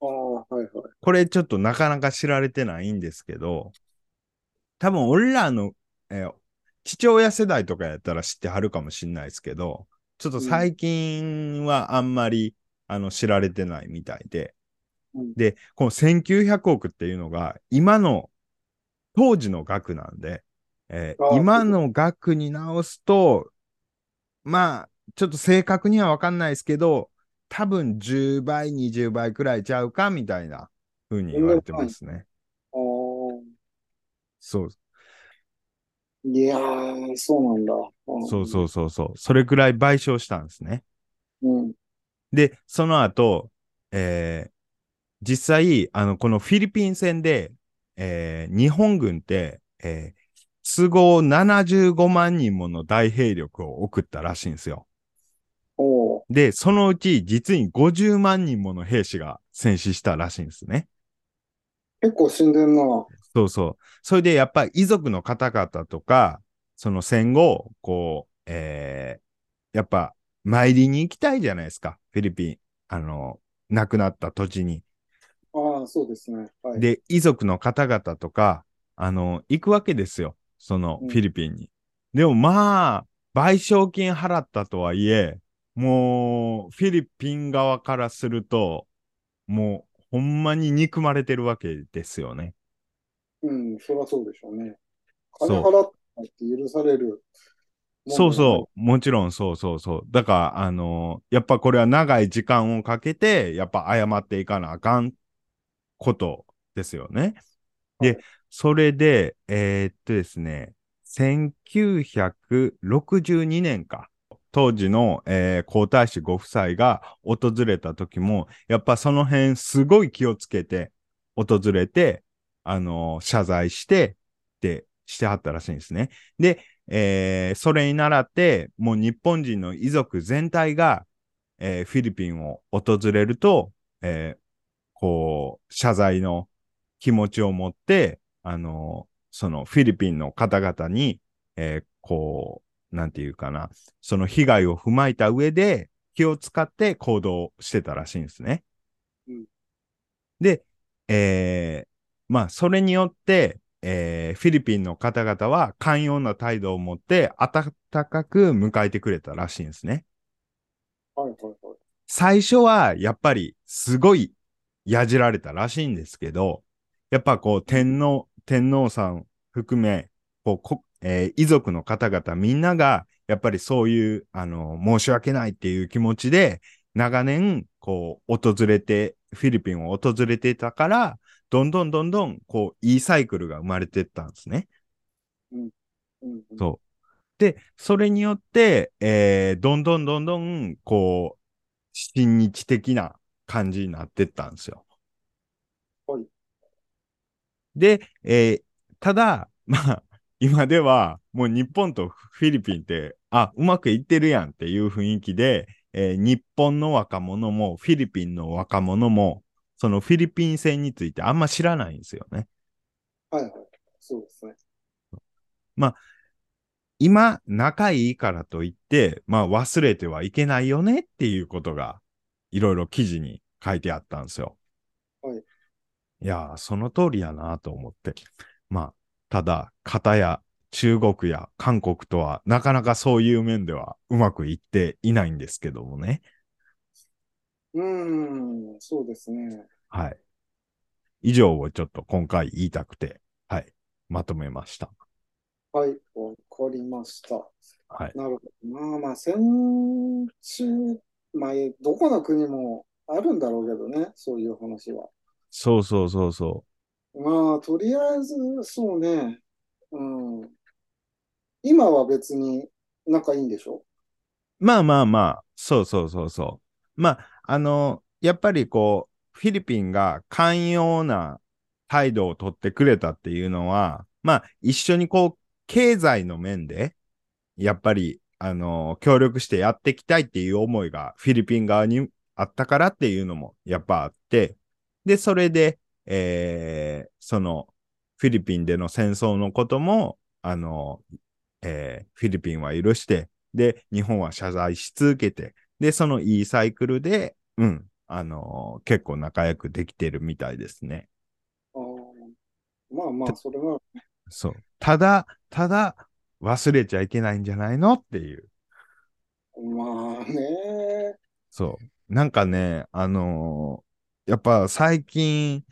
ああ、はいはい。これちょっとなかなか知られてないんですけど、多分俺らの、えー父親世代とかやったら知ってはるかもしんないですけど、ちょっと最近はあんまり、あの知られてないみたいで、うんで、この1900億っていうのが今の当時の額なんで、えー今の額に直すと、まあ、ちょっと正確にはわかんないですけど、多分10倍、20倍くらいちゃうかみたいな風に言われてますね。ああ、そう、いやー、そうなんだ。そうそうそうそう。それくらい賠償したんですね。うん。うん。で、その後、えー実際、あの、このフィリピン戦で、えー日本軍って、えー都合75万人もの大兵力を送ったらしいんですよ。で、そのうち実に50万人もの兵士が戦死したらしいんですね。結構死んでんな。そうそう。それでやっぱり遺族の方々とか、その戦後、こう、えーやっぱ参りに行きたいじゃないですか。フィリピン、あの、亡くなった土地に。ああ、そうですね。はい。で、遺族の方々とか、あの、行くわけですよ。そのうんフィリピンに。でもまあ、賠償金払ったとはいえ、もう、フィリピン側からすると、もう、ほんまに憎まれてるわけですよね。うん、そりゃそうでしょうね。金払ったって許される。そうそう、もちろんそうそうそう。だから、あのやっぱこれは長い時間をかけて、やっぱ謝っていかなあかんことですよね。で、それで、えーっとですね、1962年か。当時の、えー皇太子ご夫妻が訪れた時も、やっぱその辺すごい気をつけて訪れて、あの謝罪して、ってしてはったらしいんですね。で、えーそれに倣って、もう日本人の遺族全体が、えーフィリピンを訪れると、えーこう、謝罪の気持ちを持って、あのそのフィリピンの方々に、えーこう、なんていうかな、その被害を踏まえた上で気を使って行動してたらしいんですね。うんで、えーまあ、それによって、えーフィリピンの方々は寛容な態度を持って温かく迎えてくれたらしいんですね。はいはいはい。最初はやっぱりすごいやじられたらしいんですけど、やっぱこう天皇、天皇さん含め、こうこえー遺族の方々みんながやっぱりそういう、あの、申し訳ないっていう気持ちで長年、こう訪れて、フィリピンを訪れてたから、どんどんどんどん、こう、いいサイクルが生まれてったんですね。うんうんそうで、それによって、えーどんどんどんどん、こう、親日的な感じになってったんですよ。はい。で、えーただ、まあ、今では、もう日本とフィリピンって、あ、うまくいってるやんっていう雰囲気で、えー日本の若者も、フィリピンの若者も、そのフィリピン戦についてあんま知らないんですよね。はいはい。そうですね。今、仲いいからといって、まあ忘れてはいけないよねっていうことが、いろいろ記事に書いてあったんですよ。はい。いやー、その通りやなと思って。まあ、ただ、片や中国や韓国とは、なかなかそういう面ではうまくいっていないんですけどもね。うーん、そうですね。はい。以上をちょっと今回言いたくて、はい、まとめました。はい、わかりました。はい。なるほどな。まあ、戦中、まあ、どこの国もあるんだろうけどね、そういう話は。そうそうそうそまあ、とりあえず、そうね。うん。今は別に仲いいんでしょ？う。まあまあまあ、そうそうそうそう。まあ、あの、やっぱりこう、フィリピンが寛容な態度を取ってくれたっていうのは、まあ、一緒にこう、経済の面で、やっぱり、あの、協力してやっていきたいっていう思いがフィリピン側にあったからっていうのもやっぱあって、で、それで、えーその、フィリピンでの戦争のことも、あの、えーフィリピンは許して、で、日本は謝罪し続けて、で、そのいいサイクルで、うん、あの結構仲良くできてるみたいですね。あーまあまあ、それは、そう。ただ、ただ、忘れちゃいけないんじゃないのっていう。まあね。そう。なんかね、あのーやっぱ最近、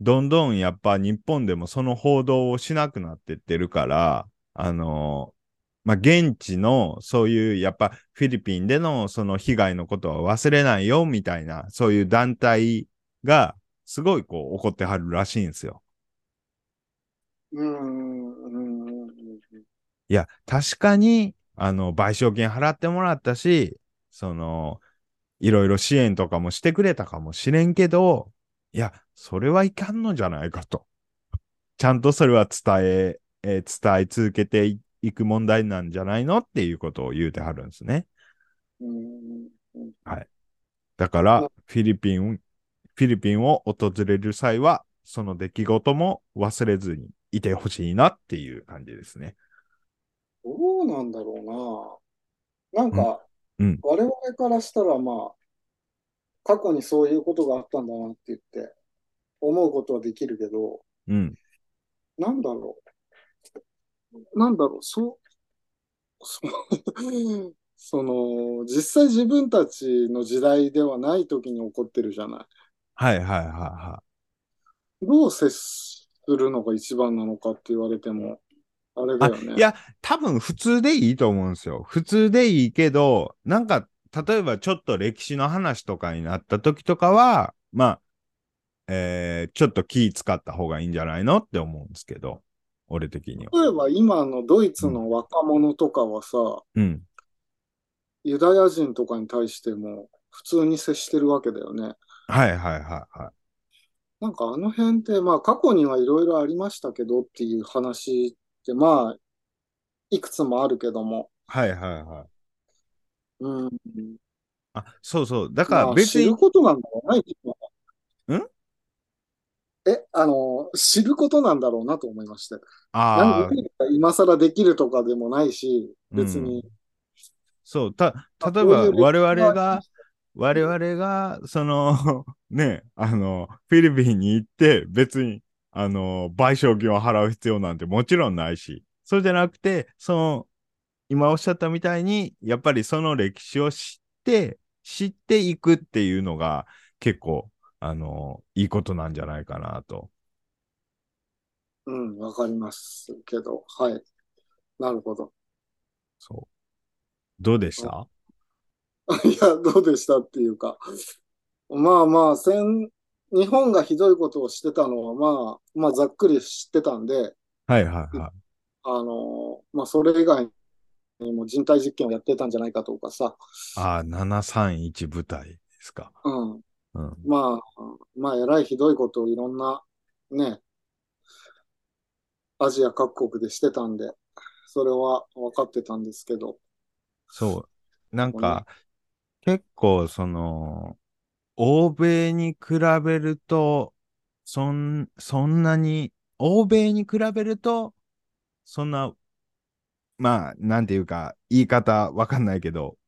どんどんやっぱ日本でもその報道をしなくなってってるから、あのーまあ、現地のそういうやっぱフィリピンでのその被害のことは忘れないよみたいな、そういう団体がすごいこう怒ってはるらしいんですよ。うん。いや、確かに、あの、賠償金払ってもらったし、その、いろいろ支援とかもしてくれたかもしれんけど、いや、それはいかんのじゃないかと。ちゃんとそれは伝え、えー伝え続けていいく問題なんじゃないのっていうことを言うてはるんですね。うんだから、フィリピン、フィリピンを訪れる際は、その出来事も忘れずにいてほしいなっていう感じですね。どうなんだろうな。なんか、うん我々からしたら、まあ、過去にそういうことがあったんだなって言って、思うことはできるけど、うん。なんだろう。なんだろう、そう、そその、実際自分たちの時代ではない時に起こってるじゃない。はいはいはいはい。どう接するのが一番なのかって言われても、あれだよね。いや、多分普通でいいと思うんですよ。普通でいいけど、なんか、例えばちょっと歴史の話とかになった時とかは、まあ、えーちょっと気使った方がいいんじゃないのって思うんですけど、俺的には。例えば今のドイツの若者とかはさ、うん。ユダヤ人とかに対しても普通に接してるわけだよね。はいはいはいはい。なんかあの辺って、まあ過去にはいろいろありましたけどっていう話まあ、いくつもあるけども。はいはいはい。うん。あ、そうそう。だからまあ別に知る、ことなんだろうな、今ん？え、あの、知ることなんだろうなと思いましたよ。ああ、今更できるとかでもないし、別に。そう、た、例えば我々が、我々が、その、ね、あの、フィリピンに行って、別に、あの、賠償金を払う必要なんてもちろんないし、そうじゃなくて、その、今おっしゃったみたいに、やっぱりその歴史を知って、知っていくっていうのが、結構、あの、いいことなんじゃないかなと。うん、わかりますけど、はい。なるほど。そう。どうでした？いや、どうでしたっていうか。まあまあ、戦、日本がひどいことをしてたのは、まあ、まあ、ざっくり知ってたんで、はいはいはい。あの、まあ、それ以外にも人体実験をやってたんじゃないかとかさ、ああ、731部隊ですか。うん。うん。まあ、まあ、えらいひどいことをいろんな、ね、アジア各国でしてたんで、それは分かってたんですけど、そう。なんか、結構、その、欧米に比べると、そん、そんなに、欧米に比べると、そんな、まあ、なんていうか、言い方わかんないけど、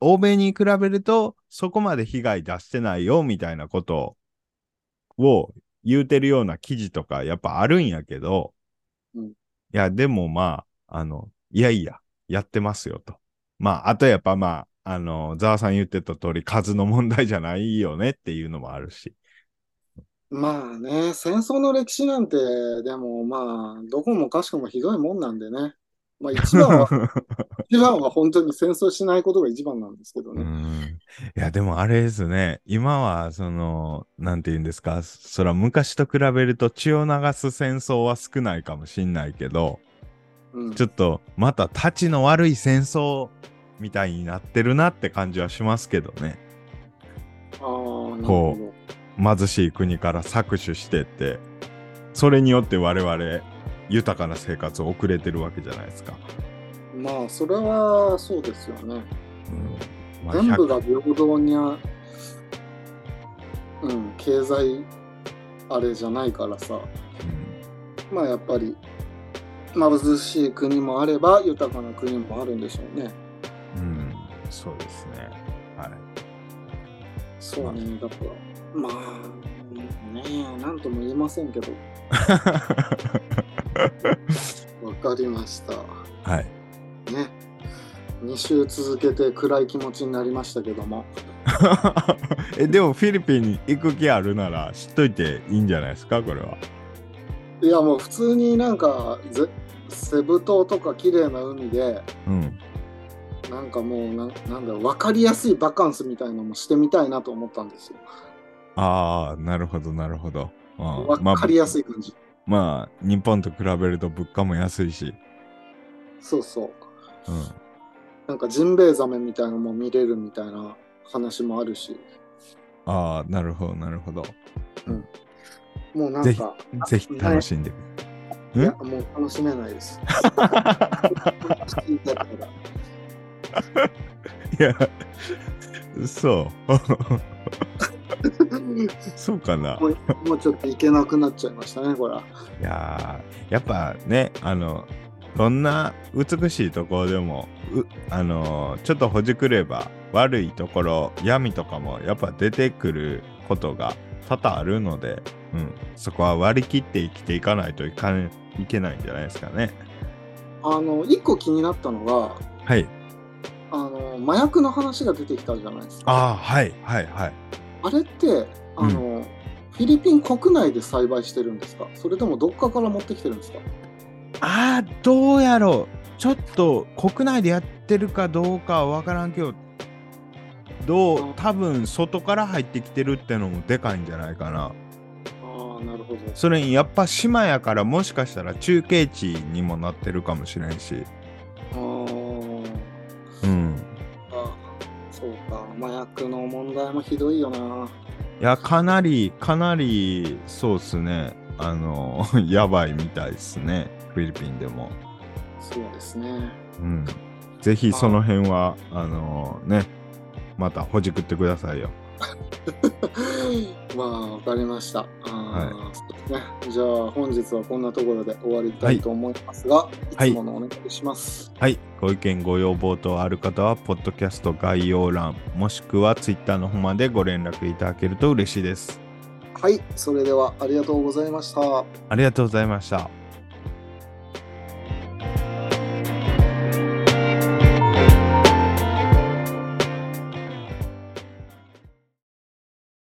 欧米に比べると、そこまで被害出してないよ、みたいなことを言うてるような記事とか、やっぱあるんやけど、うんいや、でもまあ、あの、いやいや、やってますよと。まあ、あとやっぱまあ、あの、ざわさん言ってた通り、数の問題じゃないよねっていうのもあるし。まあね、戦争の歴史なんて、でもまあ、どこもかしこもひどいもんなんでね。まあ一番は、一番は本当に戦争しないことが一番なんですけどうね。ん。いや、でもあれですね。今は、その、なんて言うんですか？そら、昔と比べると血を流す戦争は少ないかもしんないけど、うん。ちょっと、また、立ちの悪い戦争みたいになってるなって感じはしますけどね。こほど。貧しい国から搾取してって、それによって我々、豊かな生活を送れてるわけじゃないですか。まあ、それはそうですよね。うんまあ、全部100が平等にあ、うん、経済あれじゃないからさ、うんまあやっぱり貧しい国もあれば豊かな国もあるんでしょうね。うん、そうですね。はい。そうね、だから、まあ、ねえ、なんとも言えませんけど、わかりました。はい。ね。2週続けて暗い気持ちになりましたけども。え、でもフィリピンに行く気あるなら知っといていいんじゃないですか、これは。いやもう普通になんかぜセブ島とか綺麗な海でうん。なんかもうななんだろう分かりやすいバカンスみたいなのもしてみたいなと思ったんですよ。ああ、なるほど、なるほほど。あー分かりやすい。い感じ。まあ、日本と比べると物価も安いし。そうそう。うん。なんかジンベエザメみたいなのも見れるみたいな話もあるし、ああ、なるほど、なるほど。もうなんぜひか、ぜひ楽しんで。いやもう楽しめないです。聞 いや、そう。そうかな。もうもうちょっと行けなくなっちゃいましたね、これは。いやーやっぱねあのどんな美しいところでもうあのーちょっとほじくれば悪いところ闇とかもやっぱ出てくることが多々あるので、うん、そこは割り切って生きていかないといかんいけないんじゃないですかね。あの、一個気になったのが、はい。麻薬の話が出てきたじゃないですか。ああはいはいはい。あれって、あの、フィリピン国内で栽培してるんですか？それともどっかから持ってきてるんですか？ああどうやろうちょっと国内でやってるかどうかは分からんけどどう多分外から入ってきてるってのもでかいんじゃないかな。ああ、なるほど。それにやっぱ島やからもしかしたら中継地にもなってるかもしれんし。あーうん。あ、そうか。麻薬の問題もひどいよな。いや、かなり、かなり、そうっすね。あの、やばいみたいですね。フィリピンでも。そうですね。うん。ぜひその辺は、あのね、またほじくってくださいよ。まあ、わかりました。あーそうですね。じゃあ、本日はこんなところで終わりたいと思いますが、い、つものお願いします。はい。ご意見、ご要望等ある方は、ポッドキャスト概要欄、もしくはツイッターの方までご連絡いただけると嬉しいです。はい、それではありがとうございました。ありがとうございました。